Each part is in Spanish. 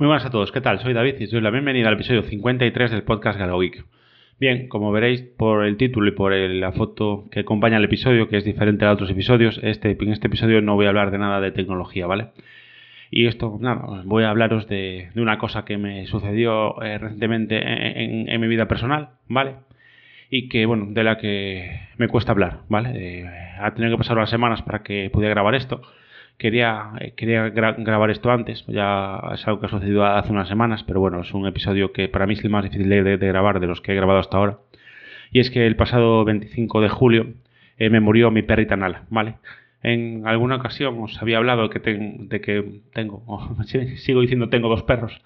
Muy buenas a todos, ¿qué tal? Soy David y os doy la bienvenida al episodio 53 del podcast GalgoGeek. Bien, como veréis por el título y por la foto que acompaña el episodio, que es diferente a otros episodios, este, en este episodio no voy a hablar de nada de tecnología, ¿vale? Y esto, nada, voy a hablaros de, una cosa que me sucedió eh, recientemente en, mi vida personal, ¿vale? Y que, bueno, de la que me cuesta hablar, ¿vale? ha tenido que pasar unas semanas para que pudiera grabar esto quería, eh, quería grabar esto antes, ya es algo que ha sucedido hace unas semanas, pero bueno, es un episodio que para mí es el más difícil de, grabar de los que he grabado hasta ahora. Y es que el pasado 25 de julio eh, me murió mi perrita Nala, ¿vale? En alguna ocasión os había hablado de que, de que tengo, sigo diciendo tengo dos perros,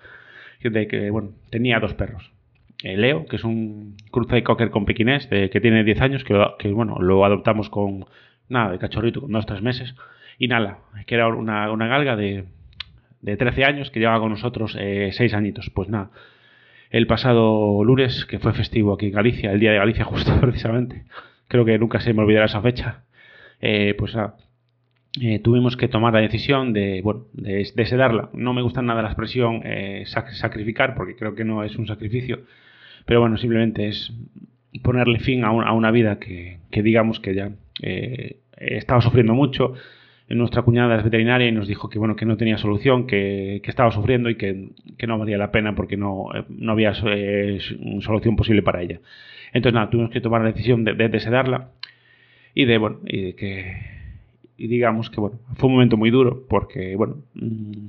de que, bueno, tenía dos perros. Eh, Leo, que es un cruce de cocker con pequinés, que tiene 10 años, que, que, bueno, lo adoptamos con, nada, de cachorrito, con 2-3 meses y Nala, que era una, galga de, de, 13 años que llevaba con nosotros eh, 6 añitos. Pues nada, el pasado lunes, que fue festivo aquí en Galicia, el día de Galicia justo precisamente, creo que nunca se me olvidará esa fecha, eh, pues nada, eh, tuvimos que tomar la decisión de, bueno, de, sedarla. No me gusta nada la expresión eh, sacrificar, porque creo que no es un sacrificio, pero bueno, simplemente es ponerle fin a, a una vida que, que, digamos que ya estaba sufriendo mucho, nuestra cuñada es veterinaria y nos dijo que bueno que no tenía solución, que, estaba sufriendo y que, no valía la pena porque no, no había eh, solución posible para ella. Entonces nada, tuvimos que tomar la decisión de, de, sedarla y de bueno y de que y digamos que bueno fue un momento muy duro porque bueno mm,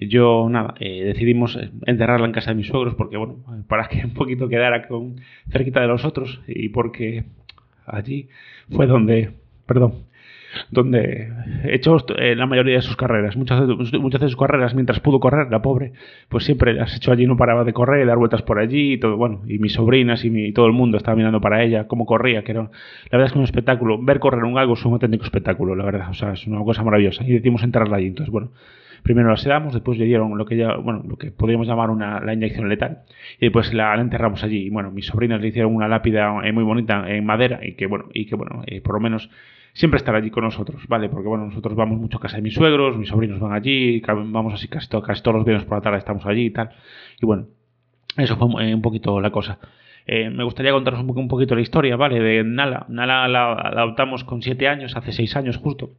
yo nada eh, decidimos enterrarla en casa de mis suegros porque bueno para que un poquito quedara con cerquita de los otros y porque allí fue donde perdón donde echó eh, la mayoría de sus carreras. Muchas, muchas de sus carreras, mientras pudo correr, la pobre, pues siempre las echó allí, no paraba de correr, y dar vueltas por allí, y todo, bueno, y mis sobrinas y mi, todo el mundo estaba mirando para ella, cómo corría, que era, la verdad es que un espectáculo, ver correr un galgo es un auténtico espectáculo, la verdad, o sea, es una cosa maravillosa, y decidimos entrarla allí, entonces, bueno, primero la sedamos, después le dieron lo que ya, bueno, lo que podríamos llamar una, la inyección letal, y después la, enterramos allí, y bueno, mis sobrinas le hicieron una lápida eh, muy bonita en madera, y que, bueno, y que, bueno, eh, por lo menos siempre estar allí con nosotros, ¿vale? Porque bueno, nosotros vamos mucho a casa de mis suegros, mis sobrinos van allí, vamos así casi, casi todos los viernes por la tarde estamos allí y tal. Y bueno, eso fue eh, un poquito la cosa. Eh, me gustaría contaros un, un, poquito la historia, ¿vale? De Nala. Nala la, adoptamos con 7 años, hace 6 años justo.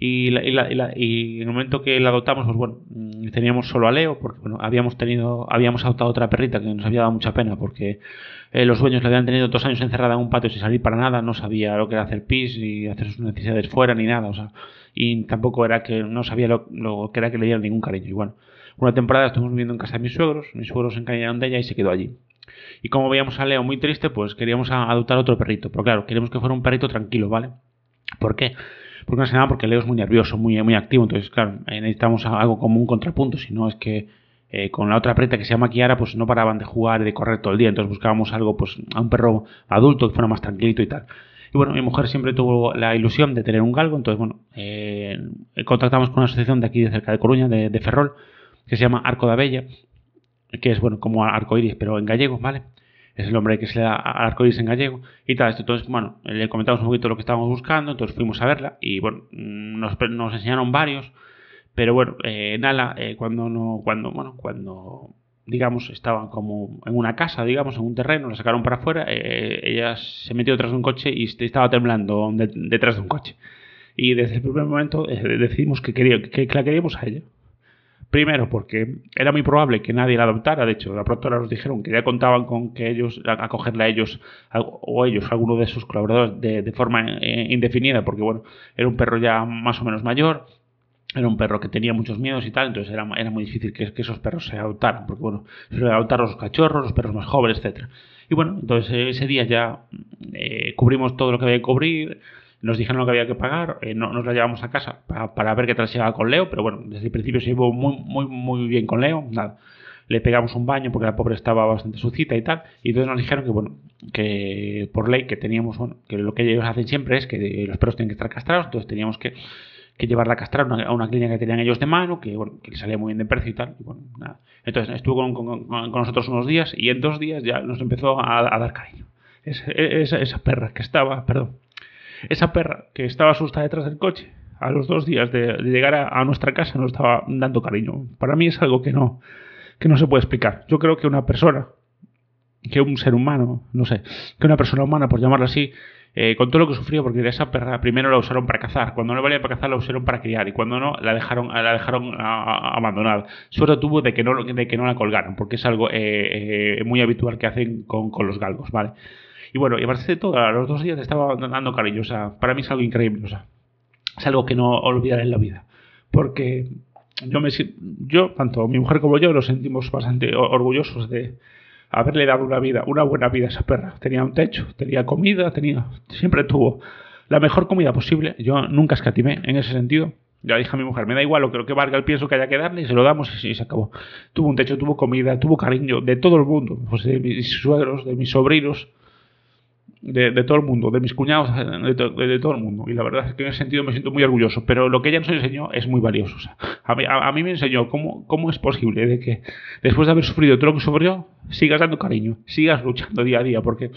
Y, y, y, en el momento que la adoptamos, pues bueno, mm, teníamos solo a Leo, porque bueno, habíamos tenido, habíamos adoptado otra perrita que nos había dado mucha pena, porque eh, los dueños la habían tenido dos años encerrada en un patio sin salir para nada, no sabía lo que era hacer pis, ni hacer sus necesidades fuera, ni nada, o sea, y tampoco era que no sabía lo, que era que le dieran ningún cariño. Y bueno, una temporada estuvimos viviendo en casa de mis suegros, mis suegros se encariñaron de ella y se quedó allí. Y como veíamos a Leo muy triste, pues queríamos adoptar otro perrito, pero claro, queremos que fuera un perrito tranquilo, ¿vale? ¿Por qué? Porque más nada porque Leo es muy nervioso, muy, muy activo, entonces claro, eh, necesitamos algo como un contrapunto, si no es que eh, con la otra preta que se llama Kiara, pues no paraban de jugar y de correr todo el día, entonces buscábamos algo, pues a un perro adulto que fuera más tranquilito y tal. Y bueno, mi mujer siempre tuvo la ilusión de tener un galgo, entonces bueno, eh, contactamos con una asociación de aquí de cerca de Coruña, de, de Ferrol, que se llama Arco de Abella, que es bueno como arco iris, pero en gallego, ¿vale? Es el nombre que se le da al arcoíris en gallego y tal. Entonces, bueno, le comentamos un poquito lo que estábamos buscando, entonces fuimos a verla y bueno, nos, enseñaron varios, pero bueno, eh, Nala, eh, cuando no, cuando, bueno, cuando digamos, estaba como en una casa, digamos, en un terreno, la sacaron para afuera, eh, ella se metió detrás de un coche y estaba temblando detrás de un coche. Y desde el primer momento decidimos que, quería, que la queríamos a ella. Primero, porque era muy probable que nadie la adoptara. De hecho, la productora nos dijeron que ya contaban con que ellos, acogerla a ellos o ellos, alguno de sus colaboradores, de, forma eh, indefinida, porque bueno, era un perro ya más o menos mayor, era un perro que tenía muchos miedos y tal, entonces era, era muy difícil que, esos perros se adoptaran, porque bueno, se adoptar los cachorros, los perros más jóvenes, etcétera. Y bueno, entonces ese día ya eh, cubrimos todo lo que había que cubrir nos dijeron lo que había que pagar, eh, no, nos la llevamos a casa para, ver qué tal se con Leo, pero bueno, desde el principio se llevó muy, muy, muy bien con Leo, nada. Le pegamos un baño porque la pobre estaba bastante sucita y tal, y entonces nos dijeron que, bueno, que por ley que teníamos, bueno, que lo que ellos hacen siempre es que los perros tienen que estar castrados, entonces teníamos que, que llevarla a castrar a una, clínica que tenían ellos de mano, que, bueno, que le salía muy bien de precio y tal, y bueno, nada. Entonces estuvo con, con, nosotros unos días y en dos días ya nos empezó a, dar cariño. esa, esa perra que estaba, perdón, esa perra que estaba asustada detrás del coche, a los dos días de, llegar a, nuestra casa nos estaba dando cariño. Para mí es algo que no, que no se puede explicar. Yo creo que una persona, que un ser humano, no sé, que una persona humana, por llamarlo así, eh, con todo lo que sufrió, porque esa perra primero la usaron para cazar, cuando no valía para cazar la usaron para criar y cuando no la dejaron, la dejaron abandonada. Suerte tuvo de que no, de que no la colgaran, porque es algo eh, eh, muy habitual que hacen con, con, los galgos, ¿vale? Y bueno, y aparte de todo, a los dos días estaba dando cariño, o sea, para mí es algo increíble, o sea, es algo que no olvidaré en la vida, porque yo me yo, tanto mi mujer como yo, nos sentimos bastante orgullosos de haberle dado una vida, una buena vida a esa perra. Tenía un techo, tenía comida, tenía, siempre tuvo la mejor comida posible. Yo nunca escatimé en ese sentido. Ya dije a mi mujer, me da igual lo que, lo que valga el pienso que haya que darle, y se lo damos y, se acabó. Tuvo un techo, tuvo comida, tuvo cariño de todo el mundo, pues de mis suegros, de mis sobrinos, de, todo el mundo, de mis cuñados, de, todo el mundo. Y la verdad es que en ese sentido me siento muy orgulloso. Pero lo que ella nos enseñó es muy valioso. a, mí, me enseñó cómo, cómo es posible de que después de haber sufrido todo lo que sufrió, sigas dando cariño, sigas luchando día a día. Porque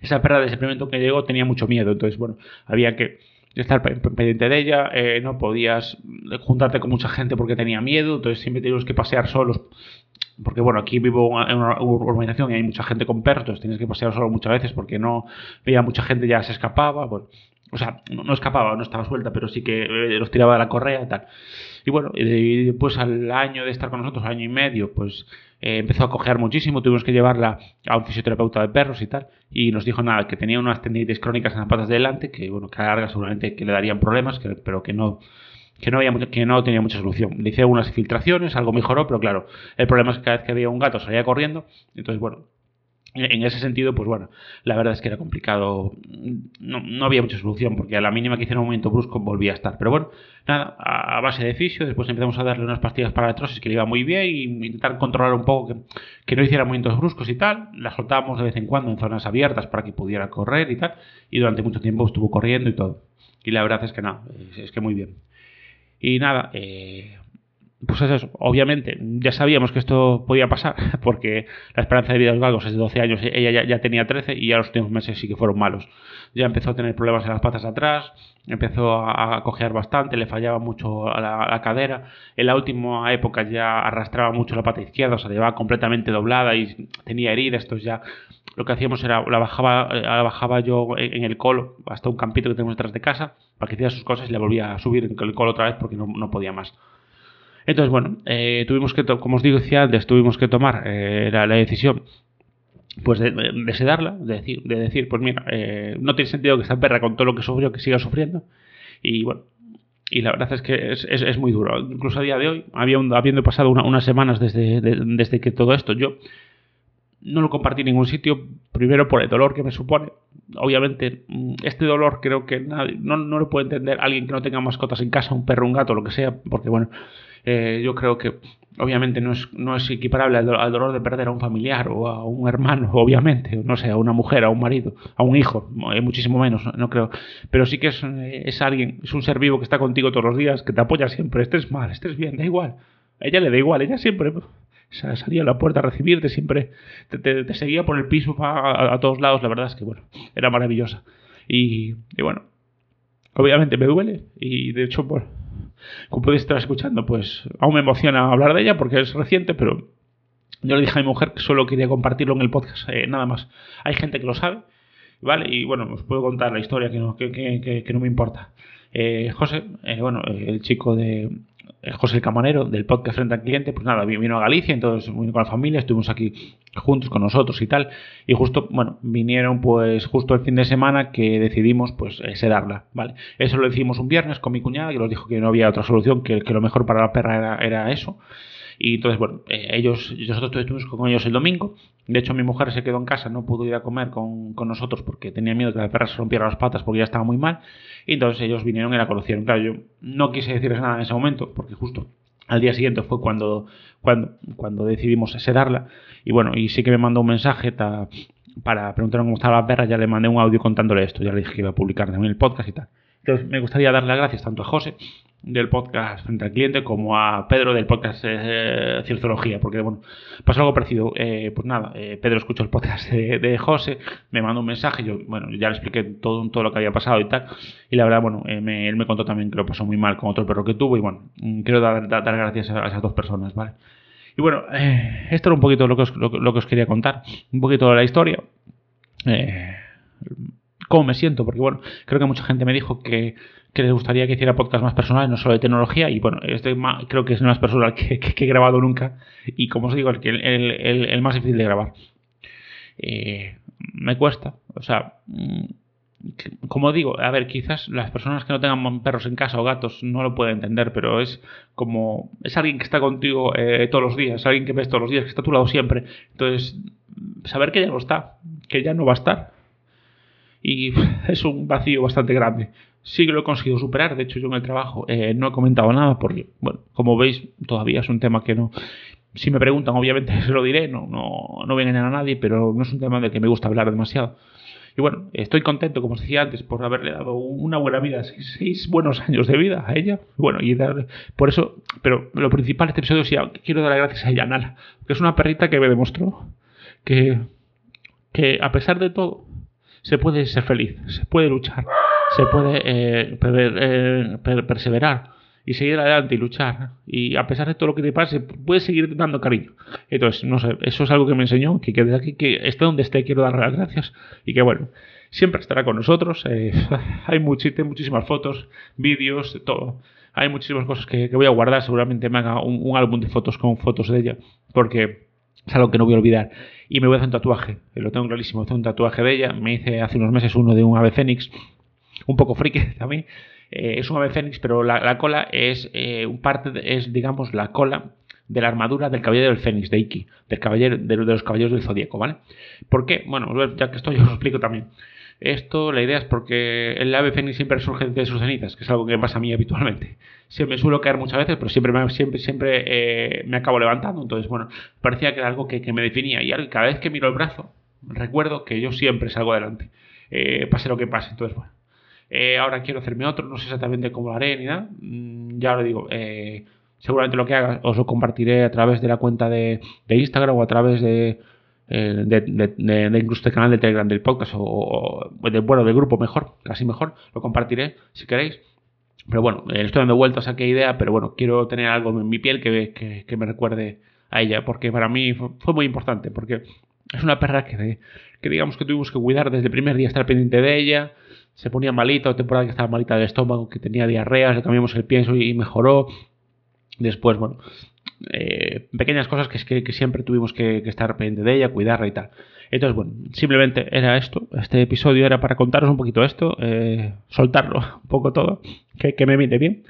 esa perra de ese que llegó tenía mucho miedo. Entonces, bueno, había que estar pendiente de ella, eh, no podías juntarte con mucha gente porque tenía miedo, entonces siempre teníamos que pasear solos porque bueno, aquí vivo en una urbanización y hay mucha gente con perros, tienes que pasear solo muchas veces porque no veía mucha gente ya se escapaba, o sea, no, escapaba, no estaba suelta, pero sí que eh, los tiraba de la correa y tal. Y bueno, y después al año de estar con nosotros, año y medio, pues eh, empezó a cojear muchísimo, tuvimos que llevarla a un fisioterapeuta de perros y tal, y nos dijo nada, que tenía unas tendinitis crónicas en las patas de delante, que bueno, que a larga seguramente que le darían problemas, pero que no que no, había, que no tenía mucha solución. Le hice algunas filtraciones, algo mejoró, pero claro, el problema es que cada vez que había un gato salía corriendo, entonces bueno, en ese sentido, pues bueno, la verdad es que era complicado. No, no, había mucha solución, porque a la mínima que hiciera un movimiento brusco volvía a estar. Pero bueno, nada, a, base de fisio, después empezamos a darle unas pastillas para la artrosis que le iba muy bien y intentar controlar un poco que, que, no hiciera movimientos bruscos y tal. La soltábamos de vez en cuando en zonas abiertas para que pudiera correr y tal. Y durante mucho tiempo estuvo corriendo y todo. Y la verdad es que no, es que muy bien. Y nada, eh, pues eso, obviamente ya sabíamos que esto podía pasar, porque la esperanza de vida de los galgos es de 12 años, ella ya, tenía 13 y ya los últimos meses sí que fueron malos. Ya empezó a tener problemas en las patas atrás, empezó a, cojear bastante, le fallaba mucho la, la, cadera. En la última época ya arrastraba mucho la pata izquierda, o sea, llevaba completamente doblada y tenía heridas. Entonces ya lo que hacíamos era, la bajaba, la bajaba yo en, el colo, hasta un campito que tenemos detrás de casa, para que hiciera sus cosas y le volvía a subir en el colo otra vez porque no, podía más. Entonces, bueno, eh, tuvimos que, como os digo antes, tuvimos que tomar eh, la, decisión pues de, sedarla, de decir, de decir, pues mira, eh, no tiene sentido que esta perra con todo lo que sufrió, que siga sufriendo. Y bueno, y la verdad es que es, muy duro. Incluso a día de hoy, habiendo pasado unas semanas desde, desde que todo esto, yo no lo compartí en ningún sitio, primero por el dolor que me supone. Obviamente, mm, este dolor creo que nadie, no, no lo puede entender alguien que no tenga mascotas en casa, un perro, un gato, lo que sea, porque bueno, eh, yo creo que obviamente no es, no es equiparable al, dolor de perder a un familiar o a un hermano, obviamente, no sé, a una mujer, a un marido, a un hijo, eh, muchísimo menos, no, creo. Pero sí que es, eh, es alguien, es un ser vivo que está contigo todos los días, que te apoya siempre, estés mal, estés bien, da igual. A ella le da igual, ella siempre salía a la puerta a recibirte, siempre te, seguía por el piso a, todos lados, la verdad es que, bueno, era maravillosa. Y, bueno, obviamente me duele y de hecho, pues, como podéis estar escuchando, pues aún me emociona hablar de ella porque es reciente, pero yo le dije a mi mujer que solo quería compartirlo en el podcast, eh, nada más. Hay gente que lo sabe, ¿vale? Y bueno, os puedo contar la historia que no, que, no me importa. Eh, José, eh, bueno, el chico de, José el Camarero del podcast Frente al Cliente, pues nada, vino a Galicia, entonces vino con la familia, estuvimos aquí juntos con nosotros y tal, y justo, bueno, vinieron pues justo el fin de semana que decidimos pues eh, sedarla, ¿vale? Eso lo hicimos un viernes con mi cuñada, que nos dijo que no había otra solución, que, que lo mejor para la perra era, era eso, y entonces, bueno, eh, ellos, nosotros estuvimos con ellos el domingo. De hecho, mi mujer se quedó en casa, no pudo ir a comer con, nosotros porque tenía miedo que la perra se rompiera las patas porque ya estaba muy mal. Y entonces ellos vinieron y la conocieron. Claro, yo no quise decirles nada en ese momento porque justo al día siguiente fue cuando, cuando, cuando decidimos sedarla. Y bueno, y sí que me mandó un mensaje para preguntarme cómo estaba la perra. Ya le mandé un audio contándole esto. Ya le dije que iba a publicar también el podcast y tal. Entonces, me gustaría darle las gracias tanto a José del podcast Frente al Cliente como a Pedro del podcast eh, porque bueno, pasó algo parecido. Eh, pues nada, eh, Pedro escuchó el podcast de, José, me mandó un mensaje, yo bueno, ya le expliqué todo, todo lo que había pasado y tal, y la verdad, bueno, eh, él me contó también que lo pasó muy mal con otro perro que tuvo, y bueno, quiero dar, dar, gracias a, esas dos personas, ¿vale? Y bueno, esto era un poquito lo que, os, lo, que os quería contar, un poquito de la historia. Cómo me siento, porque bueno, creo que mucha gente me dijo que, que les gustaría que hiciera podcast más personales, no solo de tecnología, y bueno, este creo que es el más personal que, he grabado nunca, y como os digo, el más difícil de grabar. Eh, me cuesta, o sea, mm, como digo, a ver, quizás las personas que no tengan perros en casa o gatos no lo pueden entender, pero es como, es alguien que está contigo eh, todos los días, alguien que ves todos los días, que está a tu lado siempre. Entonces, saber que ya no está, que ya no va a estar. Y es un vacío bastante grande. Sí que lo he conseguido superar, de hecho yo en el trabajo eh, no he comentado nada porque, bueno, como veis, todavía es un tema que no... Si me preguntan, obviamente se lo diré, no, no, no voy a engañar a nadie, pero no es un tema del que me gusta hablar demasiado. Y bueno, estoy contento, como os decía antes, por haberle dado una buena vida, seis, buenos años de vida a ella. Bueno, y dar, por eso, pero lo principal de este episodio sí, quiero dar las gracias a ella, Nala, que es una perrita que me demostró que, que a pesar de todo, se puede ser feliz, se puede luchar, se puede eh, eh, perseverar y seguir adelante y luchar. Y a pesar de todo lo que te pase, puedes seguir dando cariño. Entonces, no sé, eso es algo que me enseñó, que, desde aquí, que esté donde esté, quiero darle las gracias y que bueno, siempre estará con nosotros. Eh, hay muchísimas fotos, vídeos, todo. Hay muchísimas cosas que, voy a guardar. Seguramente me haga un, álbum de fotos con fotos de ella, porque es algo que no voy a olvidar. Y me voy a hacer un tatuaje, lo tengo clarísimo, hacer un tatuaje de ella. Me hice hace unos meses uno de un ave fénix, un poco friki también. Eh, es un ave fénix, pero la, cola es eh, un parte, es digamos la cola de la armadura del caballero del fénix, de Iki, del caballero, de, los caballeros del zodíaco, ¿vale? ¿Por qué? Bueno, ya que estoy, os lo explico también. Esto, la idea es porque el ave fénix siempre resurge de sus cenizas, que es algo que me pasa a mí habitualmente. Se me suelo caer muchas veces, pero siempre me, siempre, siempre, eh, me acabo levantando. Entonces, bueno, parecía que era algo que, me definía. Y cada vez que miro el brazo, recuerdo que yo siempre salgo adelante, pase lo que pase. Entonces, bueno, eh, ahora quiero hacerme otro, no sé exactamente cómo lo haré ni nada. Mm, ya lo digo, eh, seguramente lo que haga os lo compartiré a través de la cuenta de, Instagram o a través de, eh, de, incluso el canal de Telegram del podcast o, de, bueno, del grupo mejor, casi mejor, lo compartiré si queréis. Pero bueno, estoy dando vueltas a qué idea, pero bueno, quiero tener algo en mi piel que, que, me recuerde a ella, porque para mí fue, fue, muy importante, porque es una perra que, que digamos que tuvimos que cuidar desde el primer día, estar pendiente de ella, se ponía malito, temporada que estaba malita del estómago, que tenía diarrea, le cambiamos el pienso y mejoró. Después, bueno, eh, pequeñas cosas que, que, siempre tuvimos que, estar pendiente de ella, cuidarla y tal. Entonces, bueno, simplemente era esto. Este episodio era para contaros un poquito esto, eh, soltarlo un poco todo, que, que me viene bien.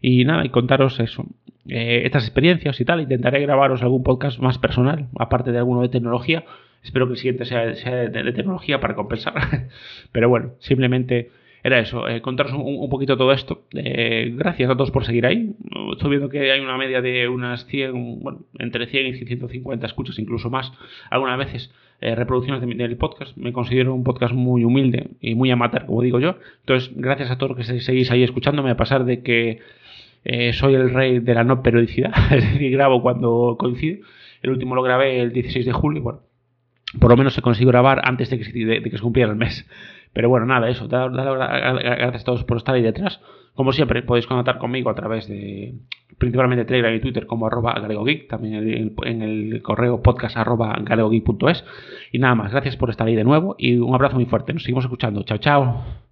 Y nada, y contaros eso. Eh, estas experiencias y tal. Intentaré grabaros algún podcast más personal, aparte de alguno de tecnología Espero que el siguiente sea, de, tecnología para compensar. Pero bueno, simplemente era eso, eh, contaros un, poquito todo esto. Eh, gracias a todos por seguir ahí. Estoy viendo que hay una media de unas 100, bueno, entre 100 y 150 escuchas, incluso más, algunas veces eh, reproducciones de, del podcast. Me considero un podcast muy humilde y muy amateur, como digo yo. Entonces, gracias a todos que seguís ahí escuchándome, a pasar de que soy el rey de la no periodicidad, es decir, grabo cuando coincide. El último lo grabé el 16 de julio, bueno, por lo menos se consiguió grabar antes de que, se cumpliera el mes. Pero bueno, nada, eso. gracias a todos por estar ahí detrás. Como siempre, podéis contactar conmigo a través de principalmente Telegram y Twitter como arroba galegogeek, también en el, correo podcast arroba galegogeek.es. Y nada más, gracias por estar ahí de nuevo y un abrazo muy fuerte. Nos seguimos escuchando. Chao, chao.